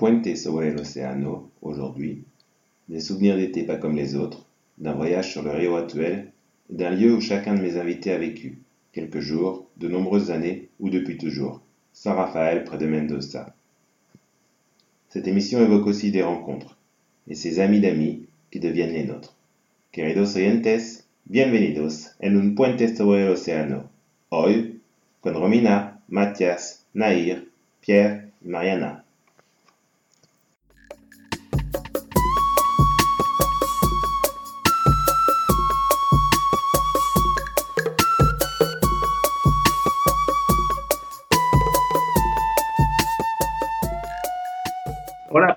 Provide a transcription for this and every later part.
Pointe sobre l'océano, aujourd'hui, des souvenirs d'été pas comme les autres, d'un voyage sur le Rio Atuel et d'un lieu où chacun de mes invités a vécu, quelques jours, de nombreuses années ou depuis toujours, San Rafael près de Mendoza. Cette émission évoque aussi des rencontres et ses amis d'amis qui deviennent les nôtres. Queridos oyentes, bienvenidos en un puente sobre el océano. Hoy, con Romina, Mathias, Nair, Pierre y Mariana.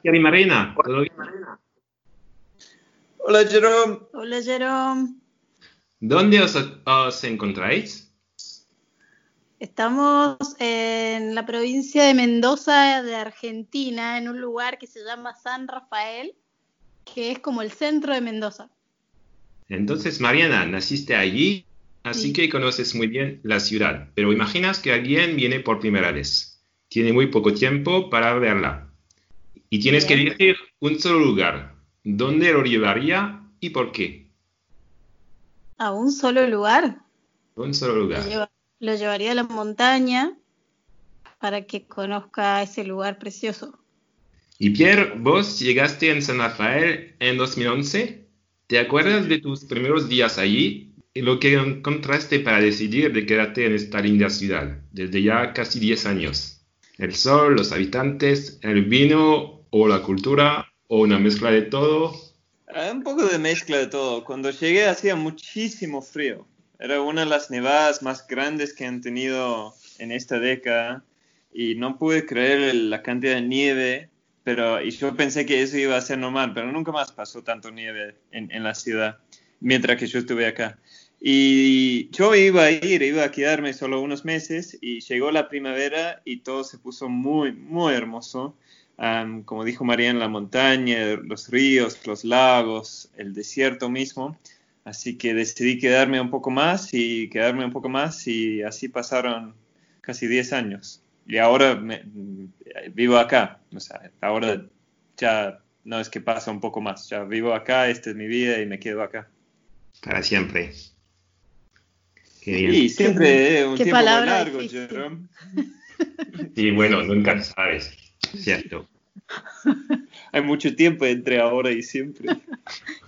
Y Marina. ¿Todo bien? Hola, Jerome. Hola, Jerome. ¿Dónde os, os encontráis? Estamos en la provincia de Mendoza, de Argentina, en un lugar que se llama San Rafael, que es como el centro de Mendoza. Entonces, Mariana, naciste allí, así Sí. que conoces muy bien la ciudad. Pero imaginas que alguien viene por primera vez. Tiene muy poco tiempo para verla. Y tienes que elegir un solo lugar. ¿Dónde lo llevaría y por qué? A un solo lugar. Un solo Lo, lugar. lleva- lo llevaría a la montaña para que conozca ese lugar precioso. Y Pierre, vos llegaste en San Rafael en 2011. ¿Te acuerdas de tus primeros días allí y lo que encontraste para decidir de quedarte en esta linda ciudad desde ya casi 10 años? ¿El sol, los habitantes, el vino o la cultura o una mezcla de todo? Ah, Un poco de mezcla de todo. Cuando llegué hacía muchísimo frío. Era una de las nevadas más grandes que han tenido en esta década y no pude creer la cantidad de nieve, pero y yo pensé que eso iba a ser normal, pero nunca más pasó tanto nieve en, en la ciudad mientras que yo estuve acá. Y yo iba a ir, iba a quedarme solo unos meses y llegó la primavera y todo se puso muy, muy hermoso. Am, como dijo María, en la montaña, los ríos, los lagos, el desierto mismo. Así que decidí quedarme un poco más y quedarme un poco más y así pasaron casi 10 años. Y ahora me- vivo acá. O sea, ahora ya no es que pasa un poco más, ya vivo acá, esta es mi vida y me quedo acá. Para siempre. Qué bien. Y siempre eh, un qué tiempo muy largo. Jerome. Sí, bueno, nunca sabes. Cierto. Hay mucho tiempo entre ahora y siempre.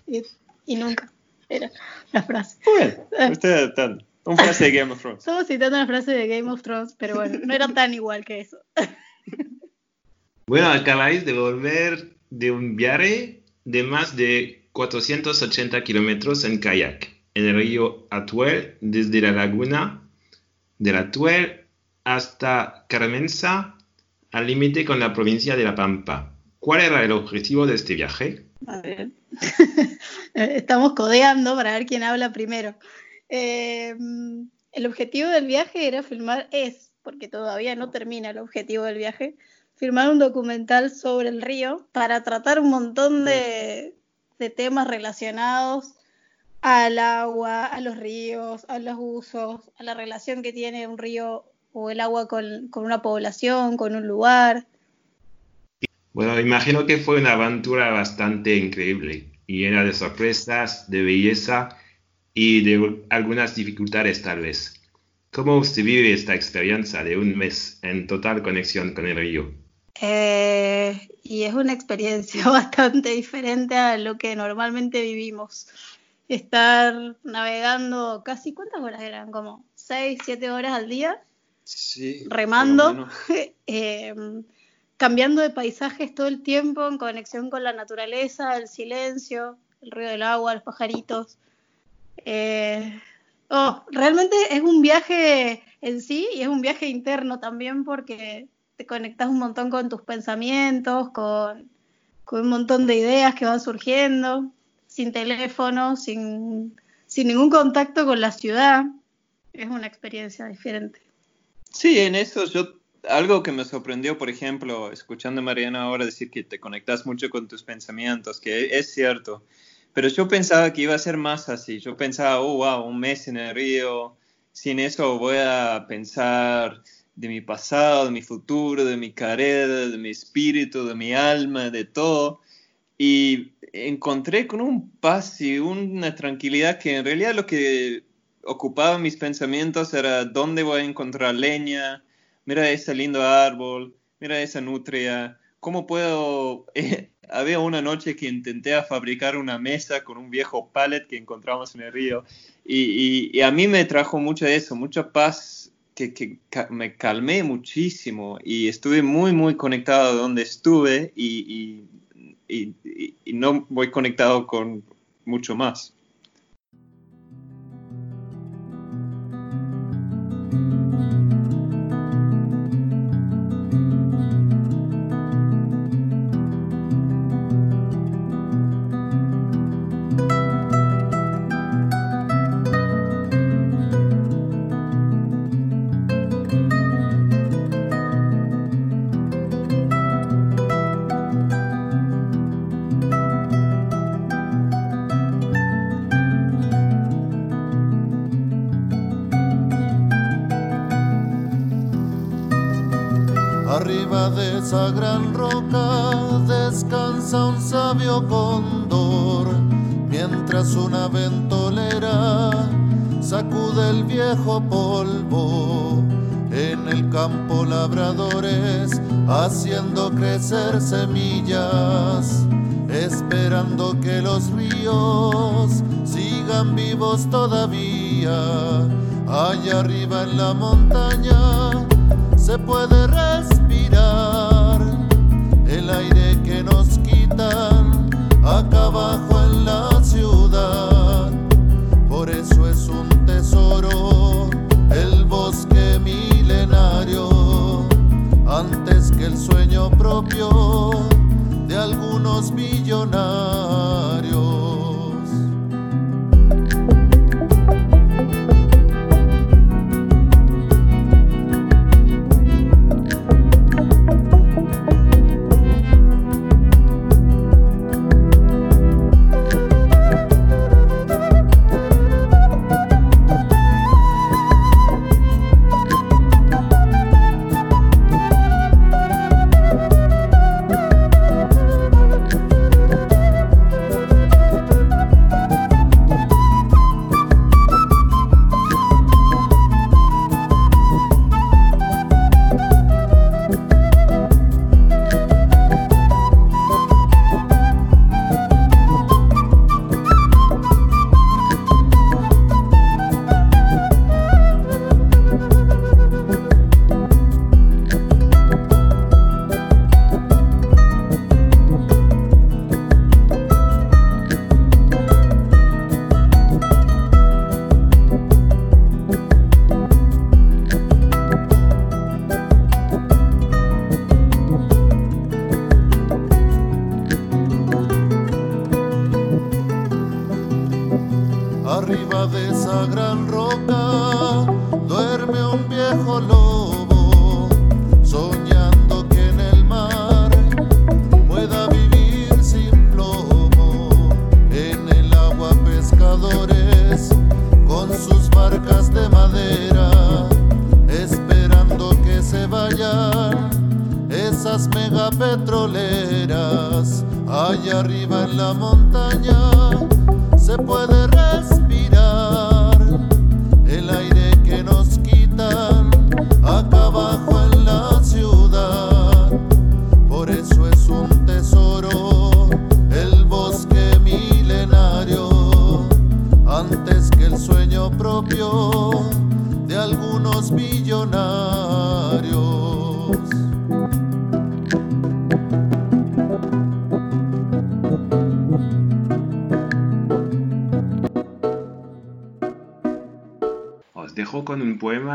Y, y nunca. Era la frase. Bueno, estoy adaptando. Un frase de Game of Thrones. Estamos citando una frase de Game of Thrones, pero bueno, no era tan igual que eso. Bueno, acabáis de volver de un viaje de más de 480 kilómetros en kayak en el río Atuel, desde la laguna del Atuel hasta Carmenza, al límite con la provincia de La Pampa. ¿Cuál era el objetivo de este viaje? A ver. Estamos codeando para ver quién habla primero. Eh, el objetivo del viaje era filmar, es, porque todavía no termina el objetivo del viaje, filmar un documental sobre el río para tratar un montón de, de temas relacionados al agua, a los ríos, a los usos, a la relación que tiene un río o el agua con, con una población, con un lugar. Bueno, imagino que fue una aventura bastante increíble llena de sorpresas, de belleza y de algunas dificultades tal vez. ¿Cómo usted vive esta experiencia de un mes en total conexión con el río? Eh, y es una experiencia bastante diferente a lo que normalmente vivimos. Estar navegando casi, ¿cuántas horas eran? Como 6, 7 horas al día, Sí. remando, eh, cambiando de paisajes todo el tiempo en conexión con la naturaleza, el silencio, el ruido del agua, los pajaritos. Eh, oh, realmente es un viaje en sí y es un viaje interno también porque te conectas un montón con tus pensamientos, con, con un montón de ideas que van surgiendo, sin teléfono, sin, sin ningún contacto con la ciudad. Es una experiencia diferente. Sí, en eso yo, algo que me sorprendió, por ejemplo, escuchando a Mariana ahora decir que te conectas mucho con tus pensamientos, que es cierto, pero yo pensaba que iba a ser más así. Yo pensaba, oh, wow, un mes en el río. Sin eso voy a pensar de mi pasado, de mi futuro, de mi carrera, de mi espíritu, de mi alma, de todo. Y encontré con un paz y una tranquilidad que en realidad lo que ocupaba mis pensamientos era dónde voy a encontrar leña, mira ese lindo árbol, mira esa nutria, cómo puedo... había una noche que intenté fabricar una mesa con un viejo pallet que encontramos en el río y, a mí me trajo mucho eso, mucha paz que, me calmé muchísimo y estuve muy, muy conectado a donde estuve y no voy conectado con mucho más. Polvo. En el campo labradores haciendo crecer semillas, esperando que los ríos sigan vivos todavía. Allá arriba en la montaña se puede respirar el aire que nos quitan acá abajo en la ciudad. Por eso es un tesoro el sueño propio de algunos millonarios.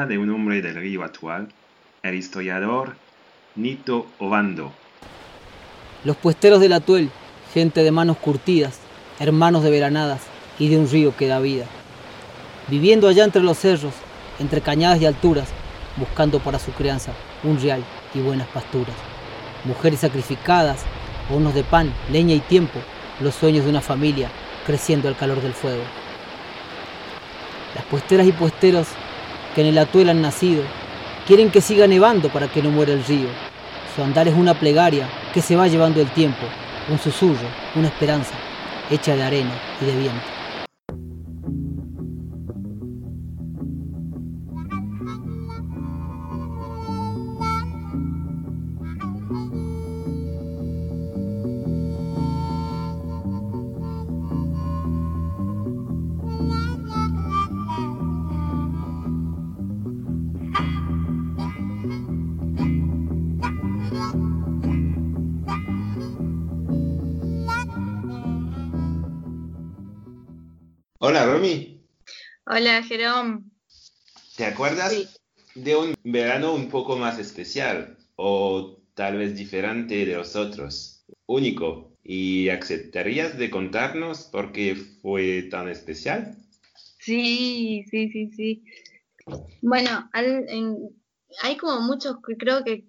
De un hombre del río actual, el historiador Nito Obando. Los puesteros del Atuel, gente de manos curtidas, hermanos de veranadas y de un río que da vida. Viviendo allá entre los cerros, entre cañadas y alturas, buscando para su crianza un real y buenas pasturas. Mujeres sacrificadas, hornos de pan, leña y tiempo, los sueños de una familia creciendo al calor del fuego. Las puesteras y puesteros que en el atuel han nacido quieren que siga nevando para que no muera el río. Su andar es una plegaria que se va llevando el tiempo, un susurro, una esperanza, hecha de arena y de viento. Hola, Romy. Hola, Jerón. ¿Te acuerdas Sí. de un verano un poco más especial o tal vez diferente de los otros? Único. ¿Y aceptarías de contarnos por qué fue tan especial? Sí, sí, sí, sí. Bueno, al- en- hay como muchos, que creo que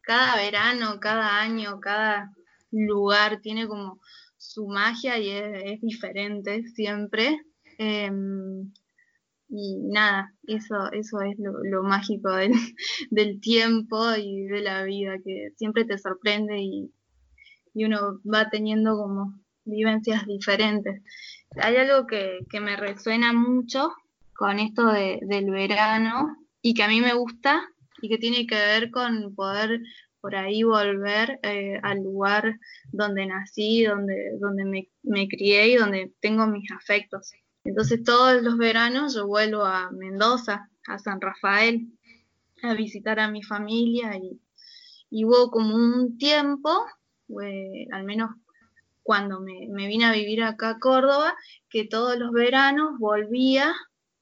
cada verano, cada año, cada lugar tiene como su magia y es, diferente siempre. Em, y nada, eso, eso es lo, lo mágico del, del tiempo y de la vida, que siempre te sorprende y, y uno va teniendo como vivencias diferentes. Hay algo que, que me resuena mucho con esto de- del verano y que a mí me gusta y que tiene que ver con poder por ahí volver eh, al lugar donde nací, donde, donde me, me crié y donde tengo mis afectos. Entonces todos los veranos yo vuelvo a Mendoza, a San Rafael, a visitar a mi familia y, y hubo como un tiempo, eh, al menos cuando me, me vine a vivir acá a Córdoba, que todos los veranos volvía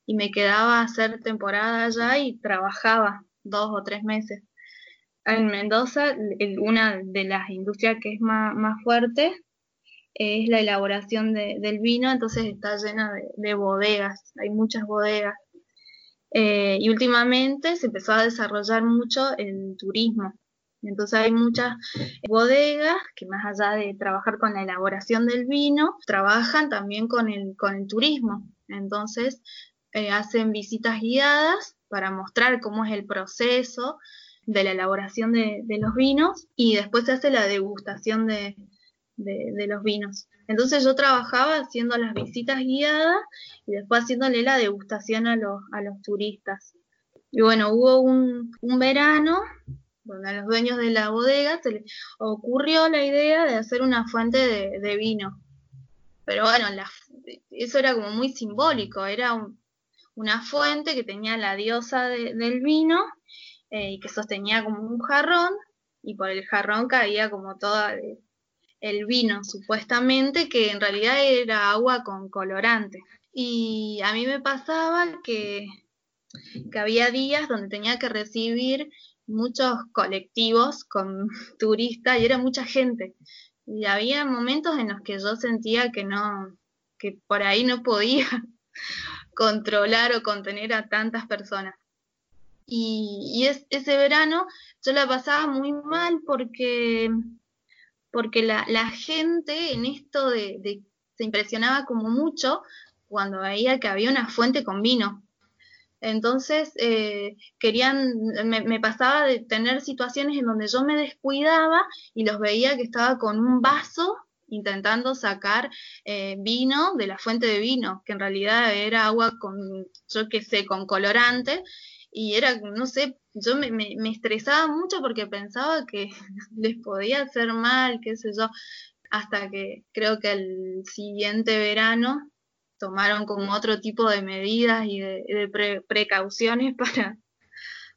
y me quedaba a hacer temporada allá y trabajaba dos o tres meses. En Mendoza, una de las industrias que es más, fuerte es la elaboración de- del vino, entonces está llena de, de bodegas, hay muchas bodegas. Eh, y últimamente se empezó a desarrollar mucho el turismo. Entonces hay muchas bodegas que más allá de trabajar con la elaboración del vino, trabajan también con el, con el turismo. Entonces eh, hacen visitas guiadas para mostrar cómo es el proceso de la elaboración de, los vinos y después se hace la degustación de, los vinos. Entonces yo trabajaba haciendo las visitas guiadas y después haciéndole la degustación a los, a los turistas. Y bueno, hubo un, un verano donde a los dueños de la bodega se les ocurrió la idea de hacer una fuente de, vino. Pero bueno, eso era como muy simbólico, era un- una fuente que tenía la diosa de- del vino eh, y que sostenía como un jarrón y por el jarrón caía como todo el, el vino, supuestamente, que en realidad era agua con colorante. Y a mí me pasaba que, que había días donde tenía que recibir muchos colectivos con turistas y era mucha gente. Y había momentos en los que yo sentía que no, que por ahí no podía controlar o contener a tantas personas. Y, y es- ese verano yo la pasaba muy mal porque, porque la, gente en esto de, se impresionaba como mucho cuando veía que había una fuente con vino. Entonces, eh, querían, me, me pasaba de tener situaciones en donde yo me descuidaba y los veía que estaba con un vaso intentando sacar eh, vino de la fuente de vino, que en realidad era agua con, yo qué sé, con colorante, y era, no sé, yo me, me, estresaba mucho porque pensaba que les podía hacer mal, qué sé yo, hasta que creo que el siguiente verano tomaron como otro tipo de medidas y de, pre- precauciones para,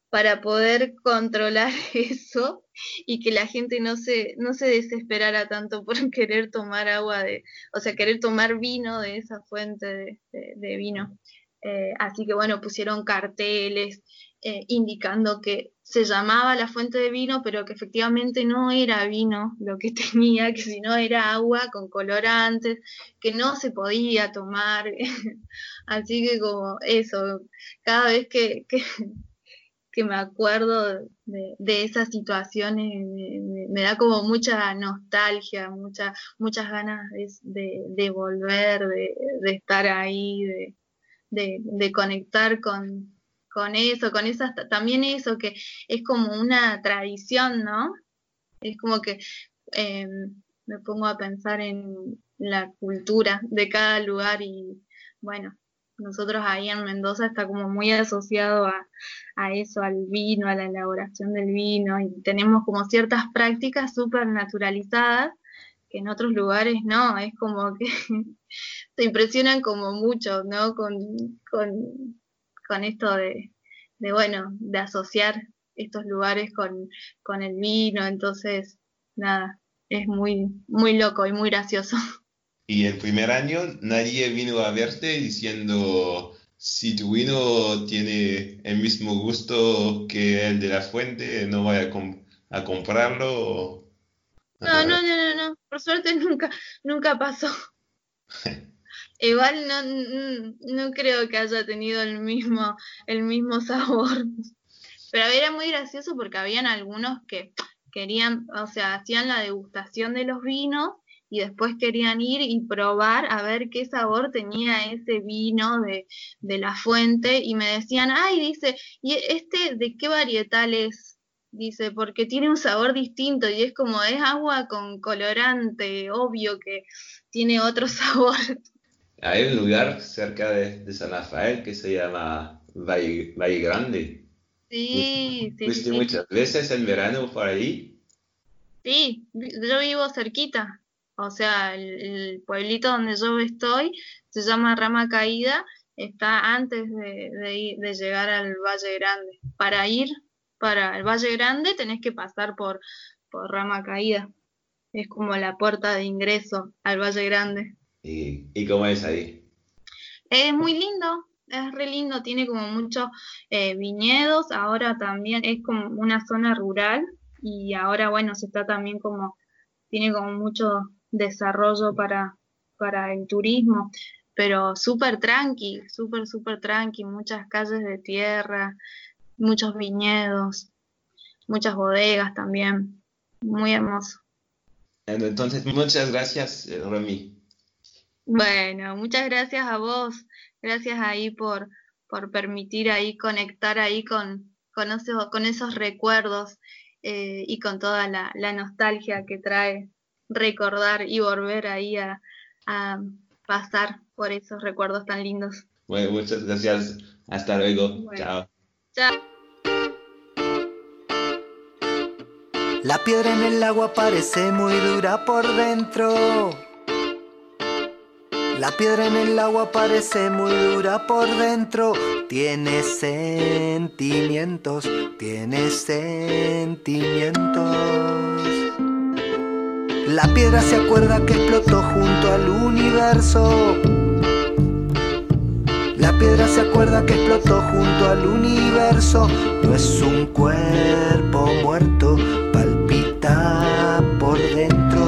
para poder controlar eso y que la gente no se, no se desesperara tanto por querer tomar agua de, o sea, querer tomar vino de esa fuente de vino. Eh, así que bueno, pusieron carteles eh, indicando que se llamaba la fuente de vino, pero que efectivamente no era vino lo que tenía, que sino era agua con colorantes, que no se podía tomar. Así que como eso, cada vez que, que, me acuerdo de, de esas situaciones, me, da como mucha nostalgia, mucha, muchas ganas de, de, volver, de, estar ahí, de, conectar con, con eso, con esas, también eso que es como una tradición, ¿no? Es como que eh, me pongo a pensar en la cultura de cada lugar y bueno, nosotros ahí en Mendoza está como muy asociado a, eso, al vino, a la elaboración del vino, y tenemos como ciertas prácticas súper naturalizadas que en otros lugares no, es como que se impresionan como mucho, ¿no? Con, con, esto de, de, bueno, de asociar estos lugares con, con el vino, entonces, nada, es muy, muy loco y muy gracioso. Y el primer año nadie vino a verte diciendo, si tu vino tiene el mismo gusto que el de la fuente, no vaya a, comprarlo. No, no, no, no, no, por suerte nunca, nunca pasó. Igual no, no creo que haya tenido el mismo, el mismo sabor. Pero era muy gracioso porque habían algunos que querían, o sea, hacían la degustación de los vinos y después querían ir y probar a ver qué sabor tenía ese vino de, la fuente y me decían, ay, dice, ¿y este de qué varietal es? Dice, porque tiene un sabor distinto y es como, es agua con colorante, obvio que tiene otro sabor. Hay un lugar cerca de, San Rafael que se llama Valle, Grande. Sí, sí. ¿Fuiste muchas veces en verano por ahí? Sí, yo vivo cerquita. O sea, el, pueblito donde yo estoy se llama Rama Caída, está antes de, llegar al Valle Grande. Para ir para el Valle Grande tenés que pasar por, por Rama Caída. Es como la puerta de ingreso al Valle Grande. ¿Y, cómo es ahí? Es muy lindo, es re lindo, tiene como muchos eh, viñedos, ahora también es como una zona rural y ahora bueno, se está también como, tiene como mucho desarrollo para, para el turismo, pero súper tranqui, súper, súper tranqui, muchas calles de tierra, muchos viñedos, muchas bodegas también, muy hermoso. Entonces, muchas gracias, eh, Romy. Bueno, muchas gracias a vos, gracias ahí por, por permitir ahí conectar ahí con, con, esos, con esos recuerdos eh, y con toda la, la nostalgia que trae recordar y volver ahí a, pasar por esos recuerdos tan lindos. Bueno, muchas gracias. Hasta luego. Chao. La piedra en el agua parece muy dura por dentro. La piedra en el agua parece muy dura por dentro. Tiene sentimientos, tiene sentimientos. La piedra se acuerda que explotó junto al universo. La piedra se acuerda que explotó junto al universo. No es un cuerpo muerto, palpita por dentro.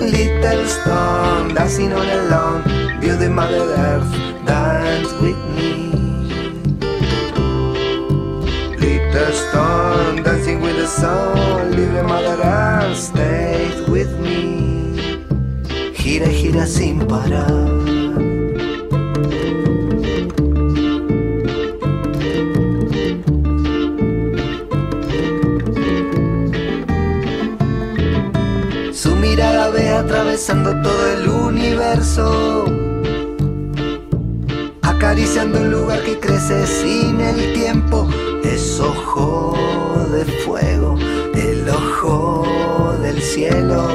Little stone dancing all alone, the Mother Earth, dance with me. Little stone dancing with the sun, live Mother Earth, stay with me. Gira, gira sin parar. Atravesando todo el universo acariciando un lugar que crece sin el tiempo. Es ojo de fuego, el ojo del cielo.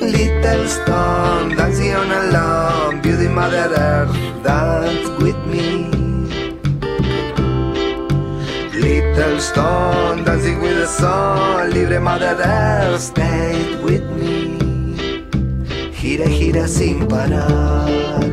Little stone dancing on alone, beauty mother earth, dance with me. Stone dancing with the sun, libre mother earth, stay with me. Gira, gira sin parar.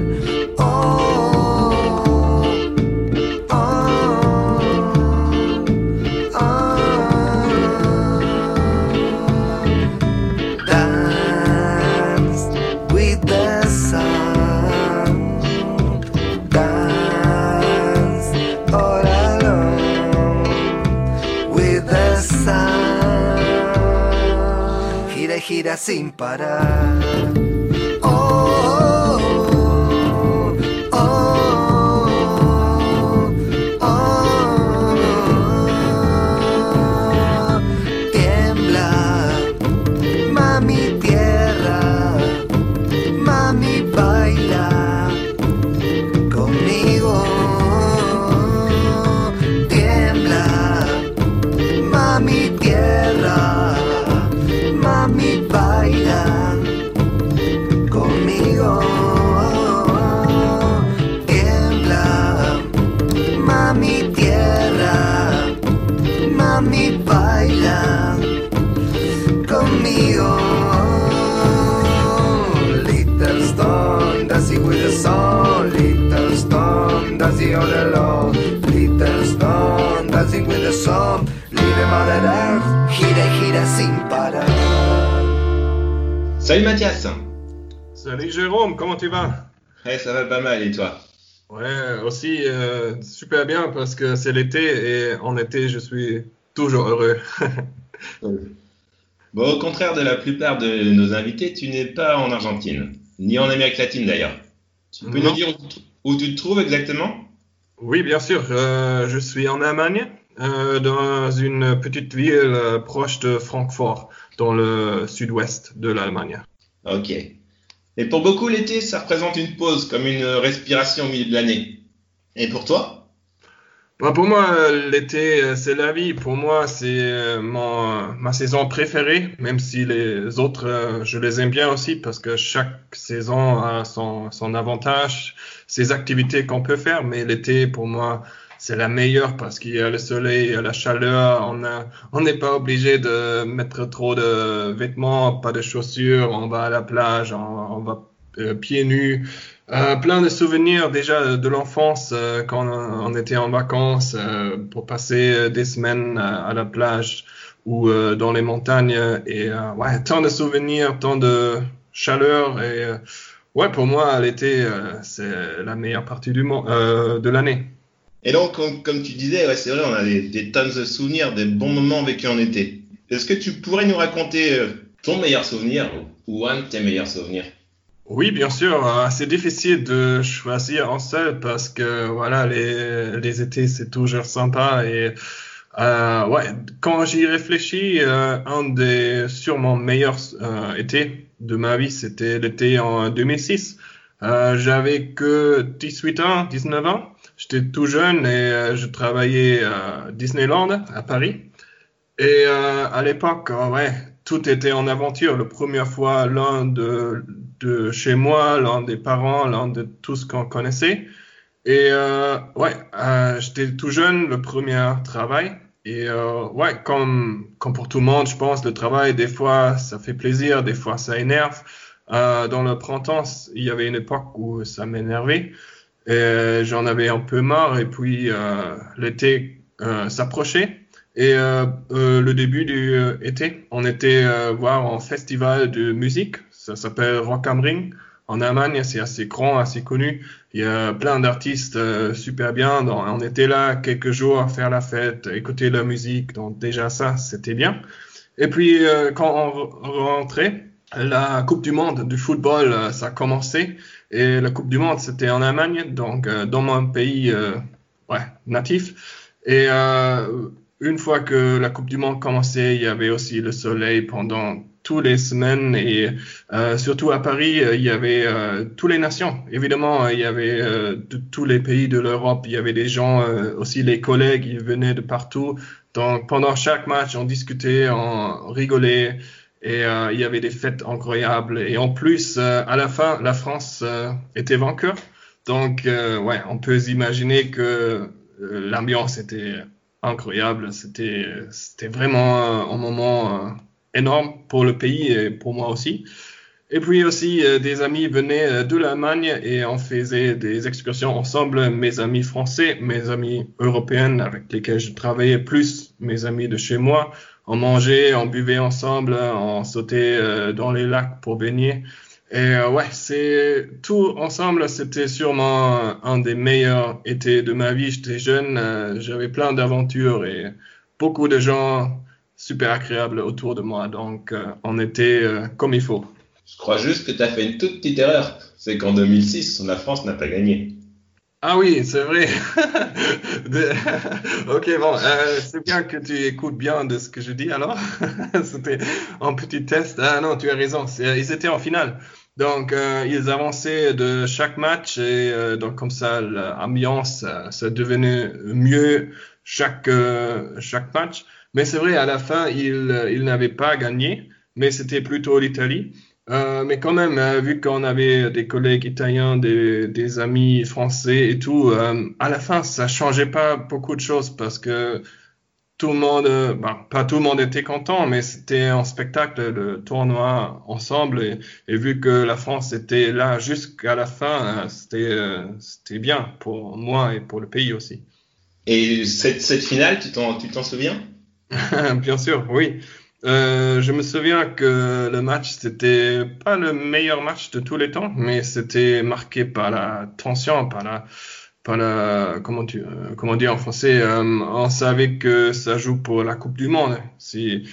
Sin parar. Salut Mathias Salut Jérôme, comment tu vas? Ouais, ça va pas mal et toi? Ouais, aussi euh, super bien parce que c'est l'été et en été je suis toujours heureux. Bon, au contraire de la plupart de nos invités, tu n'es pas en Argentine, ni en Amérique latine d'ailleurs. Tu peux Non. nous dire où, tu- te trouves exactement? Oui, bien sûr, euh, je suis en Allemagne, euh, dans une petite ville proche de Francfort, dans le sud-ouest de l'Allemagne. Ok. Et pour beaucoup, l'été, ça représente une pause, comme une respiration au milieu de l'année. Et pour toi? Bah, pour moi, euh, l'été, euh, c'est la vie. Pour moi, c'est euh, mon, ma saison préférée, même si les autres, euh, je les aime bien aussi parce que chaque saison a son, son avantage, ses activités qu'on peut faire. Mais l'été, pour moi, c'est la meilleure parce qu'il y a le soleil, il y a la chaleur. On on n'est pas obligé de mettre trop de vêtements, pas de chaussures. On va à la plage, on, va euh, pieds nus. Euh, plein de souvenirs déjà de l'enfance euh, quand on, était en vacances pour passer des semaines à, la plage ou dans les montagnes et ouais tant de souvenirs, tant de chaleur et ouais pour moi l'été c'est la meilleure partie du monde de l'année. Et donc, comme, tu disais, ouais, c'est vrai, on a des, des tonnes de souvenirs, des bons moments vécus en été. Est-ce que tu pourrais nous raconter euh, ton meilleur souvenir ou un de tes meilleurs souvenirs? Oui, bien sûr, euh, c'est difficile de choisir un seul parce que voilà, les, les étés, c'est toujours sympa et euh, ouais, quand j'y réfléchis, un des sûrement meilleurs euh, étés de ma vie, c'était l'été en 2006. Euh, j'avais que 18 ans, 19 ans. J'étais tout jeune et euh, je travaillais à Disneyland à Paris. Et euh, à l'époque, euh, ouais, tout était en aventure. La première fois, l'un de, de chez moi, l'un des parents, l'un de tout ce qu'on connaissait. Et euh, ouais, euh, j'étais tout jeune, le premier travail. Et euh, ouais, comme, comme pour tout le monde, je pense, le travail, des fois, ça fait plaisir, des fois, ça énerve. Euh, dans le printemps, il y avait une époque où ça m'énervait. Et j'en avais un peu marre. Et puis, euh, l'été euh, s'approchait. Et le début du été, on était voir un festival de musique. Ça s'appelle Rock am Ring. En Allemagne, c'est assez grand, assez connu. Il y a plein d'artistes euh, super bien. Donc, on était là quelques jours à faire la fête, écouter la musique. Donc déjà ça, c'était bien. Et puis euh, quand on re- rentrait, la Coupe du Monde du football, euh, ça commençait. Et la Coupe du Monde, c'était en Allemagne, donc euh, dans mon pays euh, ouais, natif. Et une fois que la Coupe du Monde commençait, il y avait aussi le soleil pendant toutes les semaines et euh, surtout à Paris, il y avait euh, toutes les nations. Évidemment, il y avait de tous les pays de l'Europe, il y avait des gens, aussi les collègues, ils venaient de partout. Donc pendant chaque match, on discutait, on rigolait et euh, il y avait des fêtes incroyables. Et en plus, euh, à la fin, la France euh, était vainqueur. Donc euh, ouais, on peut imaginer que euh, l'ambiance était incroyable. C'était c'était vraiment un moment euh, énorme pour le pays et pour moi aussi. Et puis aussi, euh, des amis venaient euh, de l'Allemagne et on faisait des excursions ensemble, mes amis français, mes amis européens avec lesquels je travaillais, plus mes amis de chez moi. On mangeait, on buvait ensemble, on sautait euh, dans les lacs pour baigner. Et euh, ouais, c'est tout ensemble, c'était sûrement un des meilleurs étés de ma vie. J'étais jeune, euh, j'avais plein d'aventures et beaucoup de gens super agréable autour de moi. Donc, on était comme il faut. Je crois juste que tu as fait une toute petite erreur. C'est qu'en 2006, la France n'a pas gagné. Ah oui, c'est vrai. De- Ok, bon, euh, c'est bien que tu écoutes bien de ce que je dis alors. C'était un petit test. Ah non, tu as raison. C'est- Ils étaient en finale. Donc, euh, ils avançaient de chaque match et euh, donc comme ça, l'ambiance, euh, ça devenait mieux chaque, euh, chaque match. Mais c'est vrai, à la fin, ils, ils n'avaient pas gagné, mais c'était plutôt l'Italie. Euh, mais quand même, euh, vu qu'on avait des collègues italiens, des, des amis français et tout, euh, à la fin, ça changeait pas beaucoup de choses parce que tout le monde, ben, pas tout le monde était content, mais c'était un spectacle, le tournoi ensemble. Et, et vu que la France était là jusqu'à la fin, c'était bien pour moi et pour le pays aussi. Et cette, cette finale, tu t'en souviens? Bien sûr, oui. Euh, je me souviens que le match, c'était pas le meilleur match de tous les temps, mais c'était marqué par la tension, par la, par la, comment tu, euh, comment dire en français, euh, on savait que ça joue pour la Coupe du Monde. C'est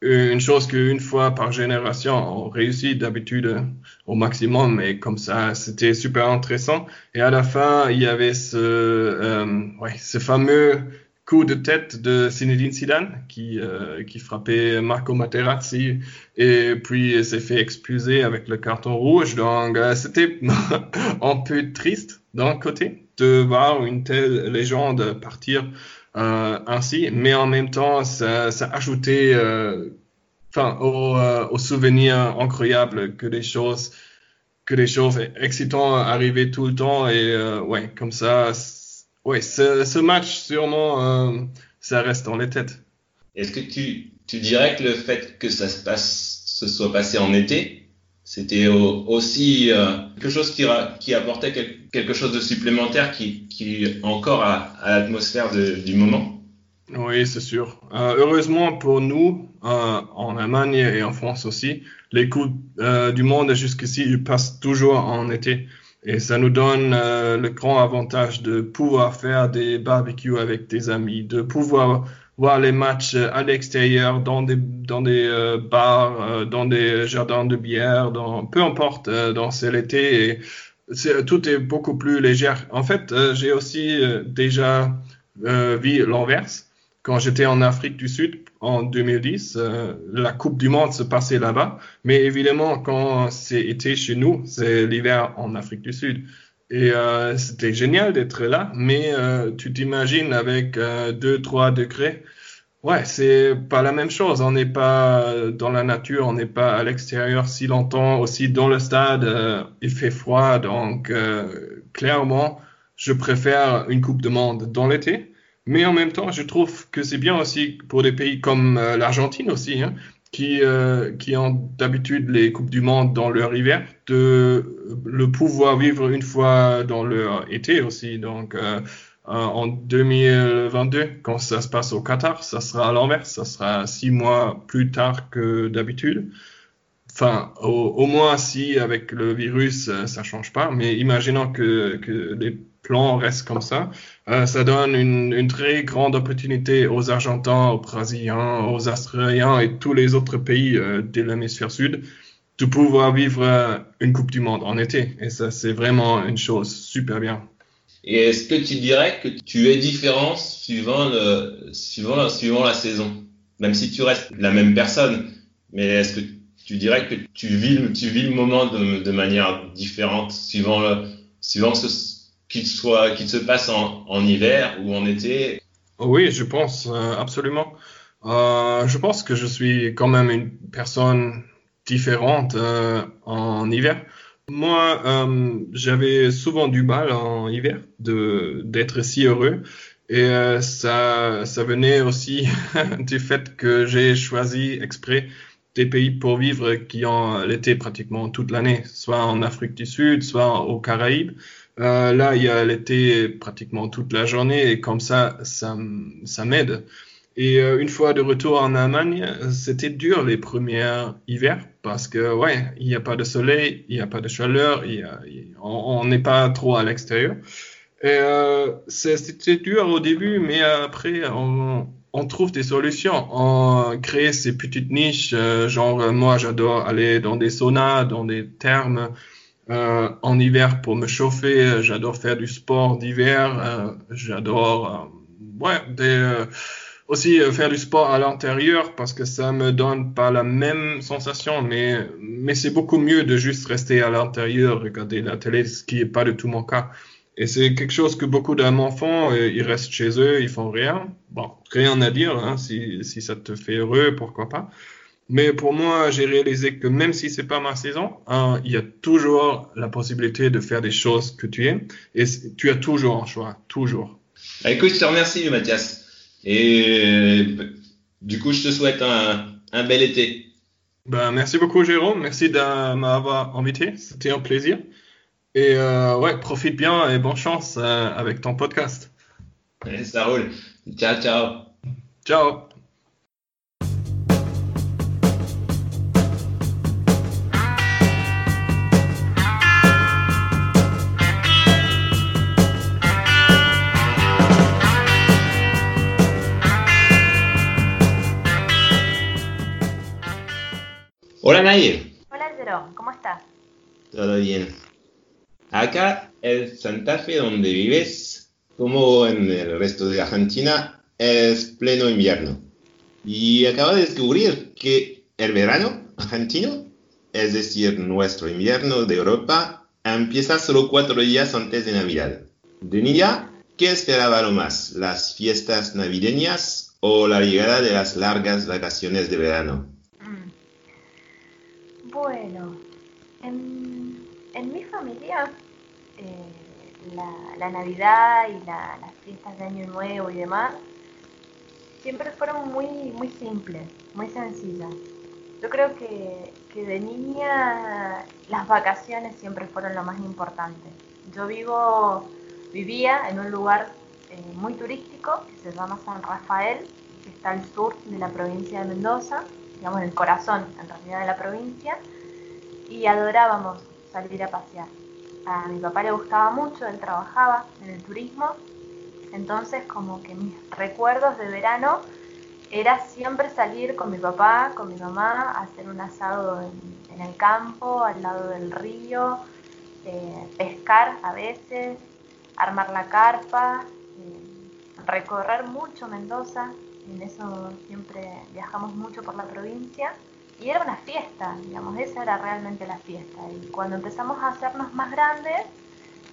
une chose qu'une fois par génération, on réussit d'habitude euh, au maximum, mais comme ça, c'était super intéressant. Et à la fin, il y avait ce, euh, ouais, ce fameux coup de tête de Zinedine Zidane qui, euh, qui frappait Marco Materazzi et puis s'est fait expulser avec le carton rouge. Donc euh, c'était un peu triste d'un côté de voir une telle légende partir euh, ainsi, mais en même temps ça, ajoutait enfin, au, souvenir incroyable que des choses que des choses excitantes arrivaient tout le temps et ouais comme ça oui, ce, ce, match, sûrement, euh, ça reste dans les têtes. Est-ce que tu, tu, dirais que le fait que ça se, passe, se soit passé en été, c'était aussi euh, quelque chose qui, qui apportait quel, quelque chose de supplémentaire qui, qui encore à, à l'atmosphère du moment? Oui, c'est sûr. Euh, heureusement pour nous, en Allemagne et en France aussi, les coups du monde jusqu'ici, ils passent toujours en été. Et ça nous donne euh, le grand avantage de pouvoir faire des barbecues avec des amis, de pouvoir voir les matchs à l'extérieur, dans des, dans des euh, bars, euh, dans des jardins de bière, peu importe, dans c'est l'été. Et tout est beaucoup plus léger. En fait, j'ai aussi déjà vu l'inverse. Quand j'étais en Afrique du Sud en 2010, euh, la Coupe du Monde se passait là-bas. Mais évidemment, quand c'est été chez nous, c'est l'hiver en Afrique du Sud. Et euh, c'était génial d'être là, mais euh, tu t'imagines avec 2-3 degrés, ouais, c'est pas la même chose. On n'est pas dans la nature, on n'est pas à l'extérieur si longtemps. Aussi dans le stade, il fait froid, donc clairement, je préfère une Coupe du Monde dans l'été. Mais en même temps, je trouve que c'est bien aussi pour des pays comme euh, l'Argentine aussi, hein, qui, euh, qui ont d'habitude les Coupes du Monde dans leur hiver, de le pouvoir vivre une fois dans leur été aussi. Donc, euh, en 2022, quand ça se passe au Qatar, ça sera à l'envers, ça sera six mois plus tard que d'habitude. Enfin, au, moins si avec le virus, ça change pas. Mais imaginons que, les plan reste comme ça, euh, ça donne une, très grande opportunité aux Argentins, aux Brésiliens, aux Australiens et tous les autres pays euh, de l'hémisphère sud de pouvoir vivre euh, une Coupe du Monde en été. Et ça, c'est vraiment une chose super bien. Et est-ce que tu dirais que tu es différent suivant, suivant, suivant la saison? Même si tu restes la même personne, mais est-ce que tu dirais que tu vis, le moment de, manière différente suivant, suivant ce, qu'il soit qu'il se passe en, hiver ou en été? Oui, je pense euh, absolument. Euh, je pense que je suis quand même une personne différente euh, en hiver. Moi, j'avais souvent du mal en hiver d'être si heureux et ça venait aussi du fait que j'ai choisi exprès des pays pour vivre qui ont l'été pratiquement toute l'année, soit en Afrique du Sud, soit aux Caraïbes. Euh, là, il y a l'été pratiquement toute la journée et comme ça, ça, m'aide. Et euh, une fois de retour en Allemagne, c'était dur les premiers hivers parce que ouais, il n'y a pas de soleil, il n'y a pas de chaleur, on n'est pas trop à l'extérieur. Euh, c'était dur au début, mais après, on, on trouve des solutions. On crée ces petites niches, euh, genre euh, moi j'adore aller dans des saunas, dans des thermes euh, en hiver pour me chauffer. J'adore faire du sport d'hiver. euh, j'adore euh, ouais, euh, aussi faire du sport à l'intérieur parce que ça me donne pas la même sensation, mais, mais c'est beaucoup mieux de juste rester à l'intérieur, regarder la télé, ce qui est pas du tout mon cas. Et c'est quelque chose que beaucoup font, euh, ils restent chez eux, ils font rien. Bon, rien à dire, hein, si, si ça te fait heureux, pourquoi pas. Mais pour moi, j'ai réalisé que même si c'est pas ma saison, hein, il y a toujours la possibilité de faire des choses que tu aimes. Et tu as toujours un choix, toujours. Ah, écoute, je te remercie, Mathias. Et du coup, je te souhaite un, un bel été. Ben, merci beaucoup, Jérôme. Merci de m'avoir invité. C'était un plaisir. Et euh, ouais, profite bien et bonne chance euh, avec ton podcast. Allez, ça roule. Ciao, ciao. Ciao. Hola, Nair. Hola Jerome, ¿cómo estás? Todo bien. Acá, el Santa Fe donde vives, como en el resto de Argentina, es pleno invierno. Y acabo de descubrir que el verano argentino, es decir, nuestro invierno de Europa, empieza solo cuatro días antes de Navidad. De niña, ¿qué esperaba lo más? ¿Las fiestas navideñas o la llegada de las largas vacaciones de verano? Mm. Bueno, en, en mi familia eh, la, Navidad y la- las fiestas de Año Nuevo y demás siempre fueron muy, muy simples, muy sencillas. Yo creo que, que de niña las vacaciones siempre fueron lo más importante. Yo vivo, vivía en un lugar eh, muy turístico que se llama San Rafael, que está al sur de la provincia de Mendoza, digamos en el corazón en realidad de la provincia, y adorábamos salir a pasear. A mi papá le gustaba mucho, él trabajaba en el turismo, entonces como que mis recuerdos de verano era siempre salir con mi papá, con mi mamá, a hacer un asado en, el campo, al lado del río, eh, pescar a veces, armar la carpa, eh, recorrer mucho Mendoza, en eso siempre viajamos mucho por la provincia y era una fiesta, digamos, esa era realmente la fiesta. Y cuando empezamos a hacernos más grandes,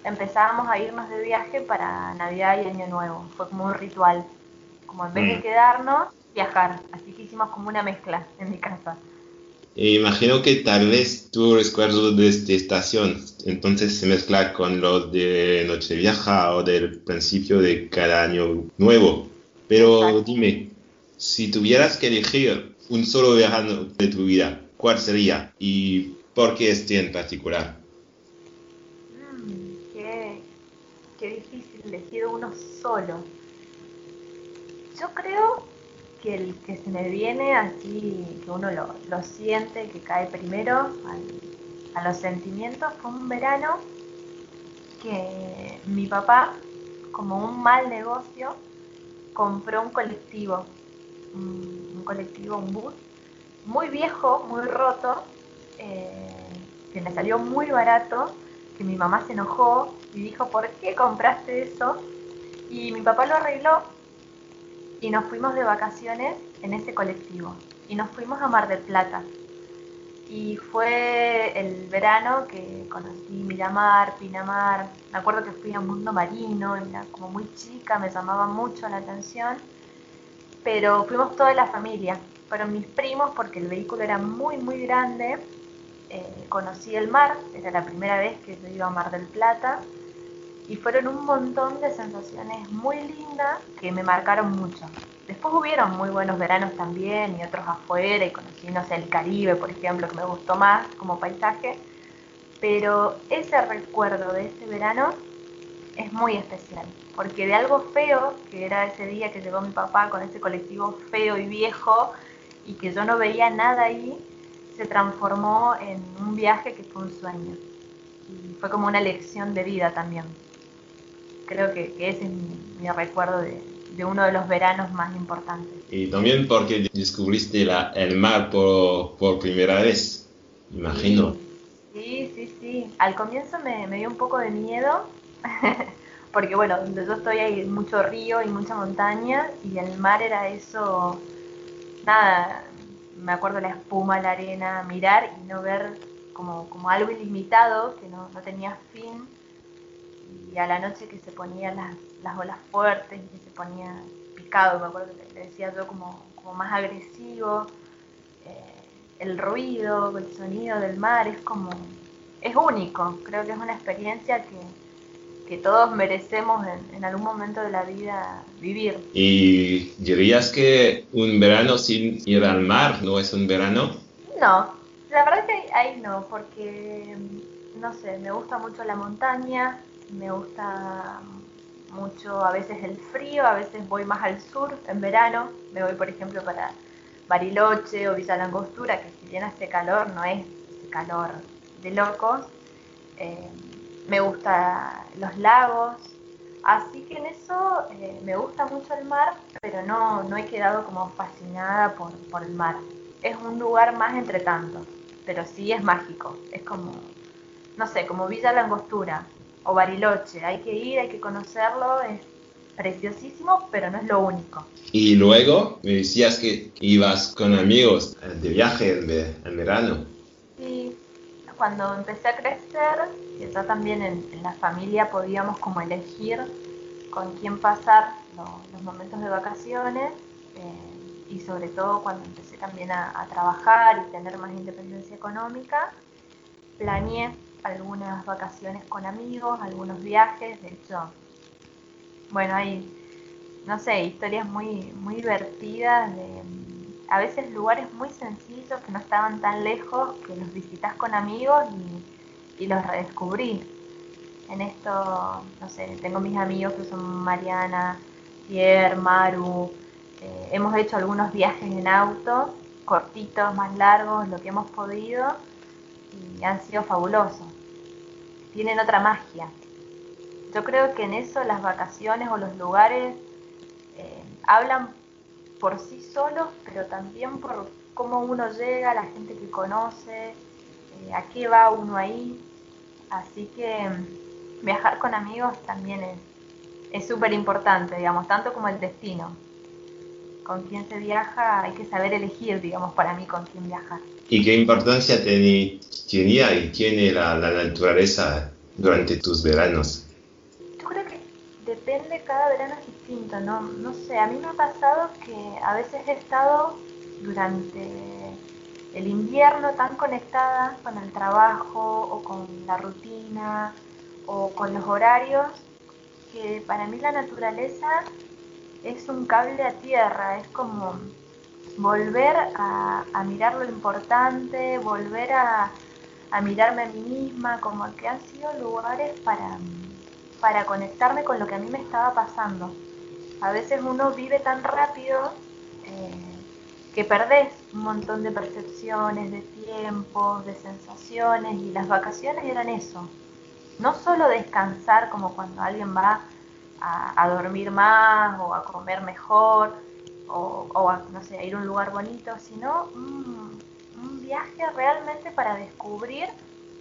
empezábamos a irnos de viaje para Navidad y Año Nuevo. Fue como un ritual, como en vez de Mm. quedarnos, viajar. Así que hicimos como una mezcla en mi casa. E imagino que tal vez tu recuerdo de esta estación entonces se mezcla con lo de Nochevieja o del principio de cada año nuevo. Pero Exacto. dime, si tuvieras que elegir un solo verano de tu vida, ¿cuál sería? ¿Y por qué este en particular? Mm, qué, qué difícil elegir uno solo. Yo creo que el que se me viene así, que uno lo, lo siente, que cae primero a los sentimientos, fue un verano que mi papá, como un mal negocio, compró un colectivo, un colectivo, un bus, muy viejo, muy roto, eh, que le salió muy barato, que mi mamá se enojó y dijo, ¿por qué compraste eso? Y mi papá lo arregló y nos fuimos de vacaciones en ese colectivo. Y nos fuimos a Mar del Plata. Y fue el verano que conocí Miramar, Pinamar. Me acuerdo que fui a Mundo Marino, era como muy chica, me llamaba mucho la atención. Pero fuimos toda la familia. Fueron mis primos porque el vehículo era muy, muy grande. Eh, conocí el mar, era la primera vez que yo iba a Mar del Plata. Y fueron un montón de sensaciones muy lindas que me marcaron mucho. Después hubieron muy buenos veranos también y otros afuera y conocí, no sé, el Caribe, por ejemplo, que me gustó más como paisaje. Pero ese recuerdo de ese verano es muy especial, porque de algo feo, que era ese día que llegó mi papá con ese colectivo feo y viejo y que yo no veía nada ahí, se transformó en un viaje que fue un sueño. Y fue como una lección de vida también. Creo que, que ese es mi, mi recuerdo de, de uno de los veranos más importantes. Y también porque descubriste la, el mar por, por primera vez, imagino. Sí, sí, sí. Al comienzo me, me dio un poco de miedo, porque bueno, donde yo estoy hay mucho río y mucha montaña, y el mar era eso, nada, me acuerdo la espuma, la arena, mirar y no ver como, como algo ilimitado que no, no tenía fin. Y a la noche que se ponían las, las olas fuertes y que se ponía picado, me acuerdo que le decía yo como, como más agresivo. Eh, el ruido, el sonido del mar es como, es único, creo que es una experiencia que, que todos merecemos en, en, algún momento de la vida vivir. ¿Y dirías que un verano sin ir al mar no es un verano? No, la verdad que ahí no, porque, no sé, me gusta mucho la montaña, me gusta mucho a veces el frío, a veces voy más al sur en verano, me voy por ejemplo para Bariloche o Villa Langostura, que si bien hace calor, no es ese calor de locos. Eh, me gusta los lagos, así que en eso eh, me gusta mucho el mar, pero no, no he quedado como fascinada por, por el mar. Es un lugar más entre tantos, pero sí es mágico, es como, no sé, como Villa Langostura o Bariloche, hay que ir, hay que conocerlo, es preciosísimo, pero no es lo único. Y luego me decías que ibas con amigos de viaje en, en verano. Sí, cuando empecé a crecer, y ya también en, la familia podíamos como elegir con quién pasar lo, los momentos de vacaciones eh, y sobre todo cuando empecé también a, a, trabajar y tener más independencia económica, planeé algunas vacaciones con amigos, algunos viajes, de hecho, bueno, hay, no sé, historias muy, muy divertidas de a veces lugares muy sencillos que no estaban tan lejos, que los visitas con amigos y, y los redescubrí. En esto, no sé, tengo mis amigos que son Mariana, Pierre, Maru, eh, hemos hecho algunos viajes en auto, cortitos, más largos, lo que hemos podido, y han sido fabulosos. Tienen otra magia. Yo creo que en eso las vacaciones o los lugares eh, hablan por sí solos, pero también por cómo uno llega, la gente que conoce, eh, a qué va uno ahí. Así que mm, viajar con amigos también es súper importante, digamos, tanto como el destino. Con quién se viaja hay que saber elegir, digamos, para mí con quién viajar. ¿Y qué importancia tenía y tiene la, la naturaleza durante tus veranos? Yo creo que depende, cada verano es distinto, ¿no? No sé, a mí me ha pasado que a veces he estado durante el invierno tan conectada con el trabajo o con la rutina o con los horarios que para mí la naturaleza es un cable a tierra, es como volver a, mirar lo importante, volver a, a mirarme a mí misma, como que han sido lugares para para conectarme con lo que a mí me estaba pasando. A veces uno vive tan rápido eh, que perdés un montón de percepciones, de tiempos, de sensaciones y las vacaciones eran eso. No solo descansar como cuando alguien va a, dormir más o a comer mejor o, a, no sé, a ir a un lugar bonito, sino un, un viaje realmente para descubrir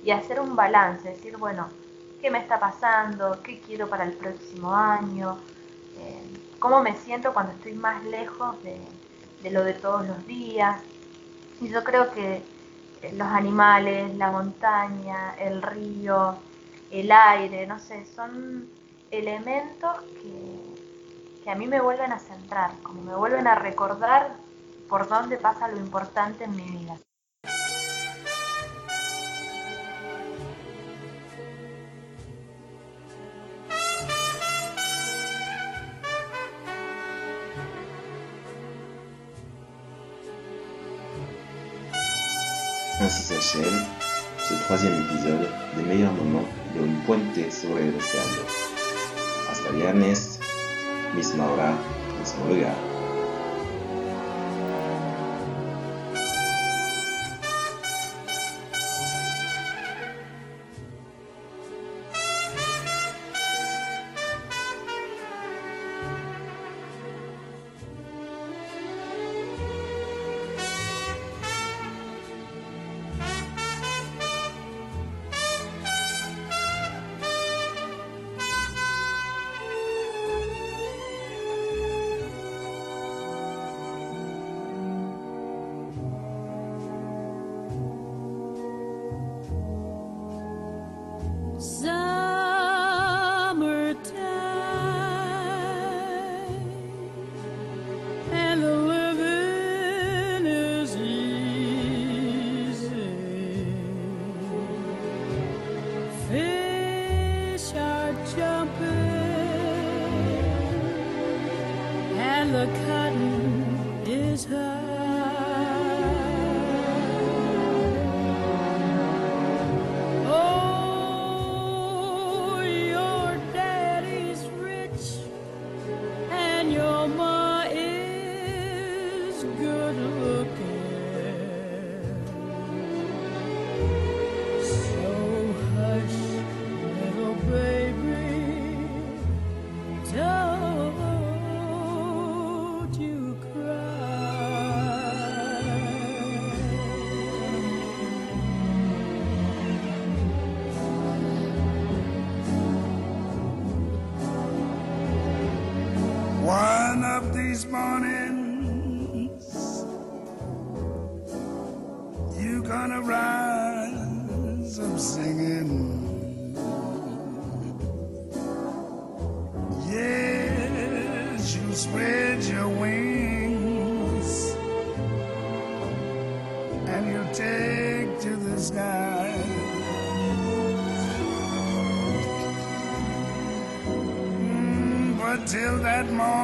y hacer un balance, decir, bueno, qué me está pasando, qué quiero para el próximo año, eh, cómo me siento cuando estoy más lejos de, de, lo de todos los días. Y yo creo que eh, los animales, la montaña, el río, el aire, no sé, son elementos que, que a mí me vuelven a centrar, como me vuelven a recordar por dónde pasa lo importante en mi vida. S'achève ce troisième épisode des meilleurs moments de Un Puente sobre el Océano. Hasta viernes, misma hora, mismo lugar. your mind. that moment.